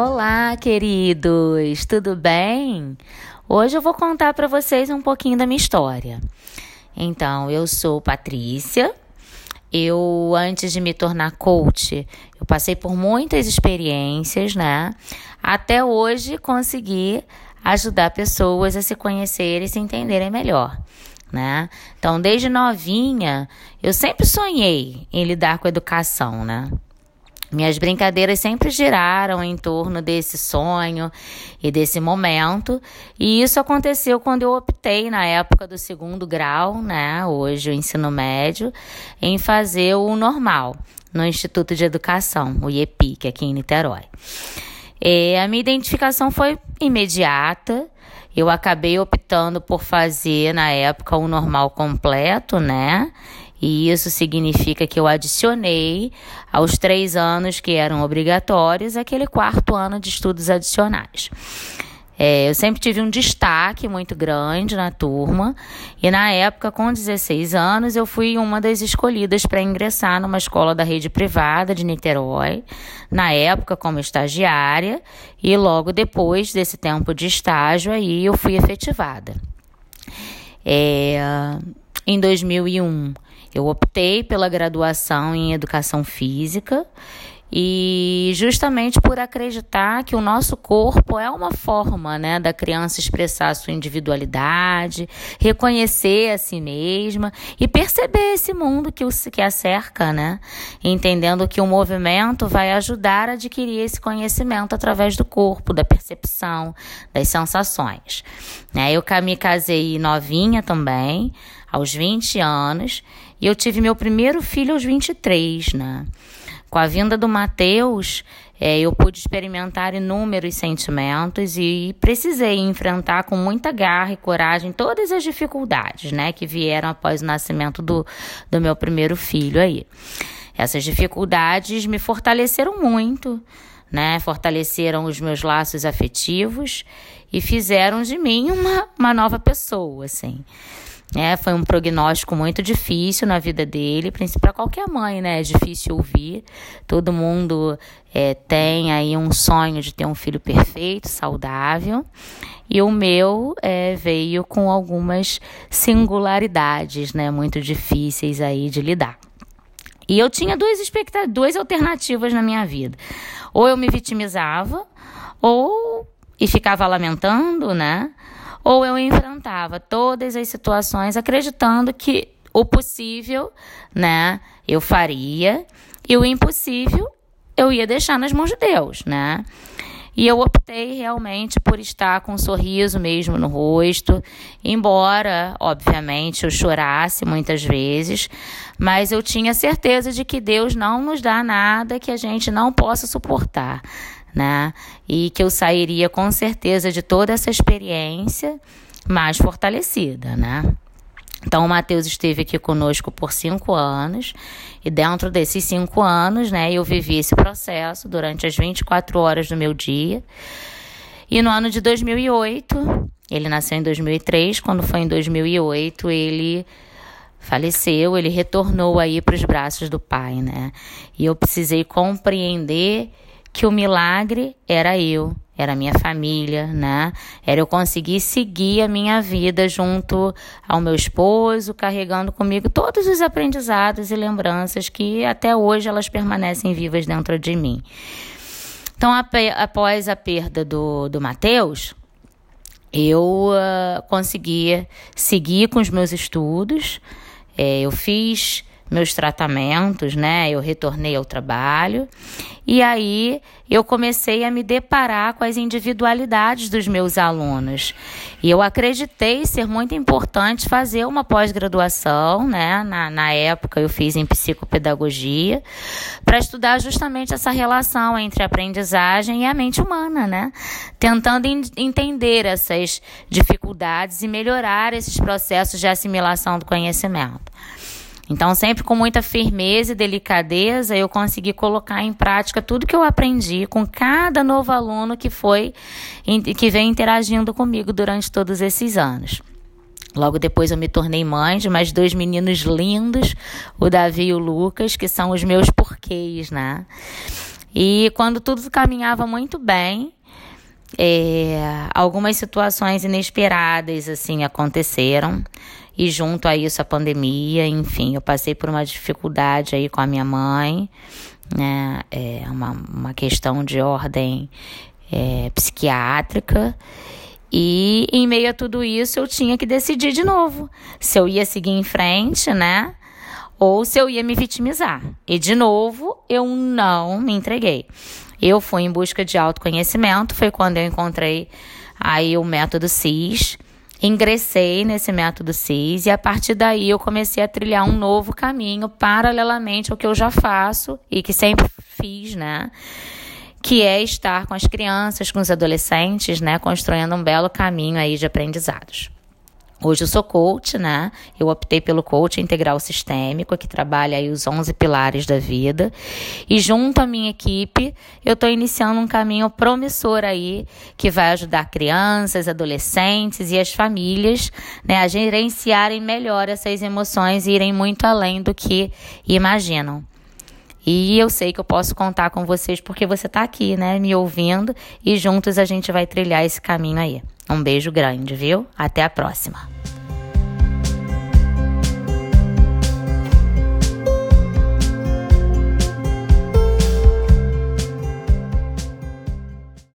Olá, queridos, tudo bem? Hoje eu vou contar para vocês um pouquinho da minha história. Então, eu sou Patrícia. Eu, antes de me tornar coach, eu passei por muitas experiências, né? Até hoje consegui ajudar pessoas a se conhecerem e se entenderem melhor. Né? Então, desde novinha, eu sempre sonhei em lidar com educação, né? Minhas brincadeiras sempre giraram em torno desse sonho e desse momento, e isso aconteceu quando eu optei na época do segundo grau, né, hoje o ensino médio, em fazer o normal no Instituto de Educação, o IEPIC, aqui em Niterói. E a minha identificação foi imediata. Eu acabei optando por fazer na época o normal completo, né? E isso significa que eu adicionei aos três anos que eram obrigatórios aquele quarto ano de estudos adicionais. É, eu sempre tive um destaque muito grande na turma e na época, com 16 anos, eu fui uma das escolhidas para ingressar numa escola da rede privada de Niterói, na época como estagiária e logo depois desse tempo de estágio aí eu fui efetivada. É, em 2001 eu optei pela graduação em educação física e justamente por acreditar que o nosso corpo é uma forma, né, da criança expressar a sua individualidade, reconhecer a si mesma e perceber esse mundo que, o, que a cerca, né, entendendo que o movimento vai ajudar a adquirir esse conhecimento através do corpo, da percepção, das sensações. Né, eu me casei novinha também, aos 20 anos, e eu tive meu primeiro filho aos 23, né? Com a vinda do Mateus, é, eu pude experimentar inúmeros sentimentos e precisei enfrentar com muita garra e coragem todas as dificuldades, né, que vieram após o nascimento do, do meu primeiro filho aí. Essas dificuldades me fortaleceram muito, né, fortaleceram os meus laços afetivos e fizeram de mim uma, uma nova pessoa, assim. É, foi um prognóstico muito difícil na vida dele, para qualquer mãe, né? É difícil ouvir. Todo mundo é, tem aí um sonho de ter um filho perfeito, saudável. E o meu é, veio com algumas singularidades, né? Muito difíceis aí de lidar. E eu tinha duas expectativas, duas alternativas na minha vida. Ou eu me vitimizava, ou e ficava lamentando, né? ou eu enfrentava todas as situações acreditando que o possível, né, eu faria e o impossível eu ia deixar nas mãos de Deus, né? E eu optei realmente por estar com um sorriso mesmo no rosto, embora, obviamente, eu chorasse muitas vezes, mas eu tinha certeza de que Deus não nos dá nada que a gente não possa suportar né? E que eu sairia com certeza de toda essa experiência mais fortalecida, né? Então, o Matheus esteve aqui conosco por cinco anos, e dentro desses cinco anos, né, eu vivi esse processo durante as 24 horas do meu dia. E no ano de 2008, ele nasceu em 2003, quando foi em 2008, ele faleceu, ele retornou aí para os braços do pai, né? E eu precisei compreender que o milagre era eu, era minha família, né? Era eu conseguir seguir a minha vida junto ao meu esposo, carregando comigo todos os aprendizados e lembranças que até hoje elas permanecem vivas dentro de mim. Então, após a perda do, do Mateus, eu uh, consegui seguir com os meus estudos. É, eu fiz meus tratamentos, né? Eu retornei ao trabalho e aí eu comecei a me deparar com as individualidades dos meus alunos. E eu acreditei ser muito importante fazer uma pós-graduação, né? Na, na época eu fiz em psicopedagogia, para estudar justamente essa relação entre a aprendizagem e a mente humana, né? Tentando entender essas dificuldades e melhorar esses processos de assimilação do conhecimento. Então, sempre com muita firmeza e delicadeza, eu consegui colocar em prática tudo que eu aprendi com cada novo aluno que foi que vem interagindo comigo durante todos esses anos. Logo depois eu me tornei mãe de mais dois meninos lindos, o Davi e o Lucas, que são os meus porquês, né? E quando tudo caminhava muito bem, é, algumas situações inesperadas assim aconteceram e junto a isso a pandemia, enfim, eu passei por uma dificuldade aí com a minha mãe, né? É uma, uma questão de ordem é, psiquiátrica. E em meio a tudo isso eu tinha que decidir de novo se eu ia seguir em frente, né? Ou se eu ia me vitimizar. E de novo eu não me entreguei. Eu fui em busca de autoconhecimento, foi quando eu encontrei aí o método CIS, ingressei nesse método CIS e a partir daí eu comecei a trilhar um novo caminho paralelamente ao que eu já faço e que sempre fiz, né? Que é estar com as crianças, com os adolescentes, né, construindo um belo caminho aí de aprendizados. Hoje eu sou coach, né? Eu optei pelo coach integral sistêmico, que trabalha aí os 11 pilares da vida. E junto à minha equipe, eu estou iniciando um caminho promissor aí, que vai ajudar crianças, adolescentes e as famílias, né, a gerenciarem melhor essas emoções e irem muito além do que imaginam. E eu sei que eu posso contar com vocês porque você está aqui, né, me ouvindo e juntos a gente vai trilhar esse caminho aí. Um beijo grande, viu? Até a próxima.